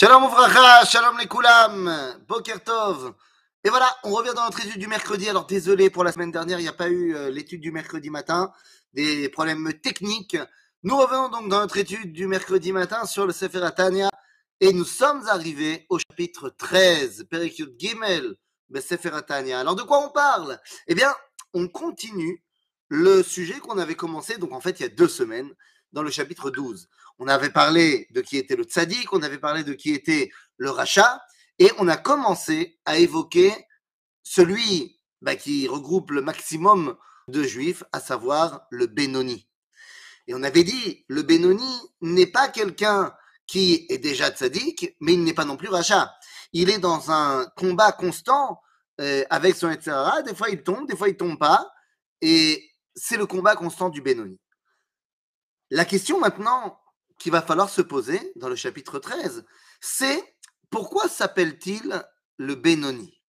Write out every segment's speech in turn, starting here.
Shalom Ouvracha, Shalom les Koulam, Boker Tov. Et voilà, on revient dans notre étude du mercredi. Alors désolé pour la semaine dernière, il n'y a pas eu euh, l'étude du mercredi matin, des problèmes techniques. Nous revenons donc dans notre étude du mercredi matin sur le Sefer Atania et nous sommes arrivés au chapitre 13, Perikyut Gimel, le Sefer Atania. Alors de quoi on parle? Eh bien, on continue le sujet qu'on avait commencé, donc en fait il y a deux semaines, dans le chapitre 12. On avait parlé de qui était le tzaddik, on avait parlé de qui était le rachat, et on a commencé à évoquer celui bah, qui regroupe le maximum de juifs, à savoir le Benoni. Et on avait dit, le Benoni n'est pas quelqu'un qui est déjà tzaddik, mais il n'est pas non plus rachat. Il est dans un combat constant euh, avec son etc. Des fois il tombe, des fois il tombe pas, et c'est le combat constant du Benoni. La question maintenant qu'il va falloir se poser dans le chapitre 13, c'est pourquoi s'appelle-t-il le Benoni?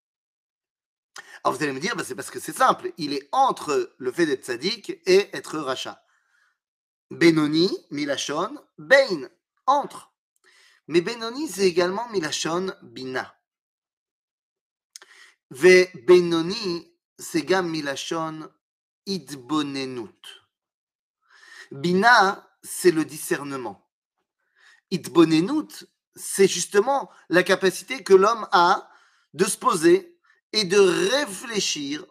Alors vous allez me dire, bah, c'est parce que c'est simple, il est entre le fait d'être sadique et être rachat. Benoni, Milachon, Bein, entre. Mais Benoni, c'est également Milachon, Bina. Ve Benoni, c'est gam Milachon, Idbonenut. Bina, c'est le discernement. Itbonenut, c'est justement la capacité que l'homme a de se poser et de réfléchir,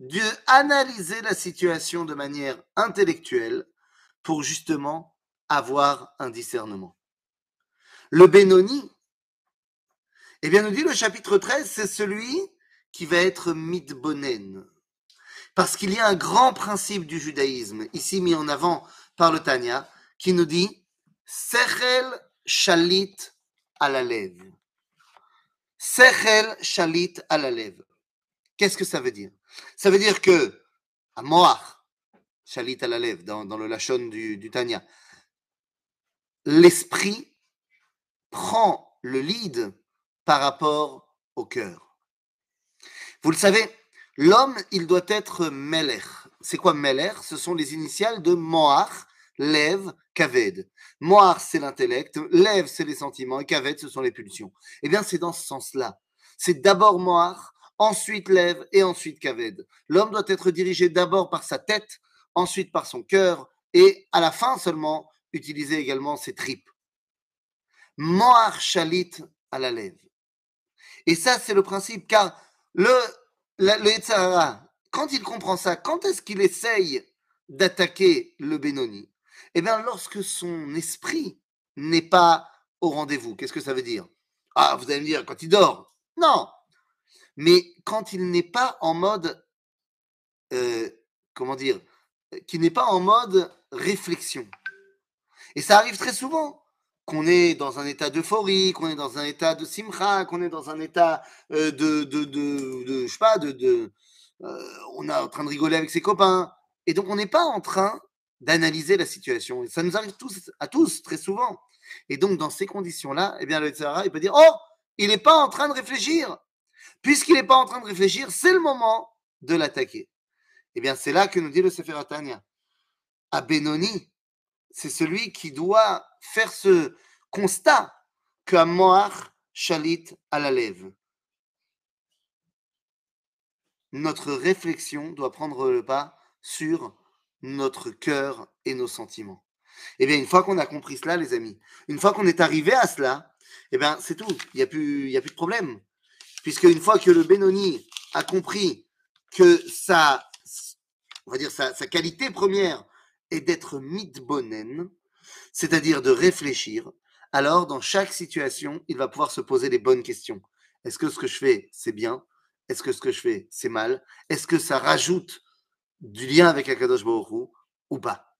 de analyser la situation de manière intellectuelle pour justement avoir un discernement. Le Benoni, eh bien, nous dit le chapitre 13, c'est celui qui va être mitbonen, parce qu'il y a un grand principe du judaïsme, ici mis en avant par le Tanya, qui nous dit Sechel shalit alalev. Sechel shalit alalev. Qu'est-ce que ça veut dire? Ça veut dire que, à Moach, shalit alalev, dans, dans le Lachon du, du Tanya, l'esprit prend le lead par rapport au cœur. Vous le savez, L'homme, il doit être Meler. C'est quoi Meler? Ce sont les initiales de Moach, Lev, Kaved. Moach, c'est l'intellect, Lev, c'est les sentiments, et Kaved, ce sont les pulsions. Eh bien, c'est dans ce sens-là. C'est d'abord Moach, ensuite Lev, et ensuite Kaved. L'homme doit être dirigé d'abord par sa tête, ensuite par son cœur, et à la fin seulement, utiliser également ses tripes. Moach Shalit à la Lev. Et ça, c'est le principe, car le le quand il comprend ça, quand est-ce qu'il essaye d'attaquer le Benoni? Eh bien, lorsque son esprit n'est pas au rendez-vous. Qu'est-ce que ça veut dire? Ah, vous allez me dire, quand il dort? Non Mais quand il n'est pas en mode, euh, comment dire, qui n'est pas en mode réflexion. Et ça arrive très souvent qu'on est dans un état d'euphorie, qu'on est dans un état de simcha, qu'on est dans un état euh, de, de, de, je sais pas, de, de euh, on est en train de rigoler avec ses copains. Et donc, on n'est pas en train d'analyser la situation. Ça nous arrive tous, à tous, très souvent. Et donc, dans ces conditions-là, eh bien, le Tzara, il peut dire, oh, il n'est pas en train de réfléchir. Puisqu'il n'est pas en train de réfléchir, c'est le moment de l'attaquer. Eh bien, c'est là que nous dit le Sefer Atania. À Benoni, c'est celui qui doit faire ce constat que Moach chalit à la lèvre. Notre réflexion doit prendre le pas sur notre cœur et nos sentiments. Eh bien, une fois qu'on a compris cela, les amis, une fois qu'on est arrivé à cela, eh bien, c'est tout. Il n'y a, plus, a plus de problème. Puisque une fois que le Benoni a compris que sa qualité première, et d'être mitbonen, c'est-à-dire de réfléchir, alors dans chaque situation, il va pouvoir se poser les bonnes questions. Est-ce que ce que je fais, c'est bien? Est-ce que ce que je fais, c'est mal? Est-ce que ça rajoute du lien avec Akadosh Baruch ou pas?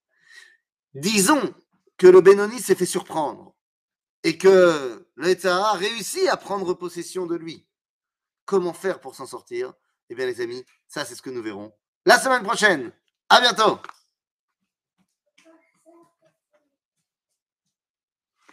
Disons que le Benoni s'est fait surprendre et que le a réussi à prendre possession de lui. Comment faire pour s'en sortir? Eh bien, les amis, ça, c'est ce que nous verrons la semaine prochaine. À bientôt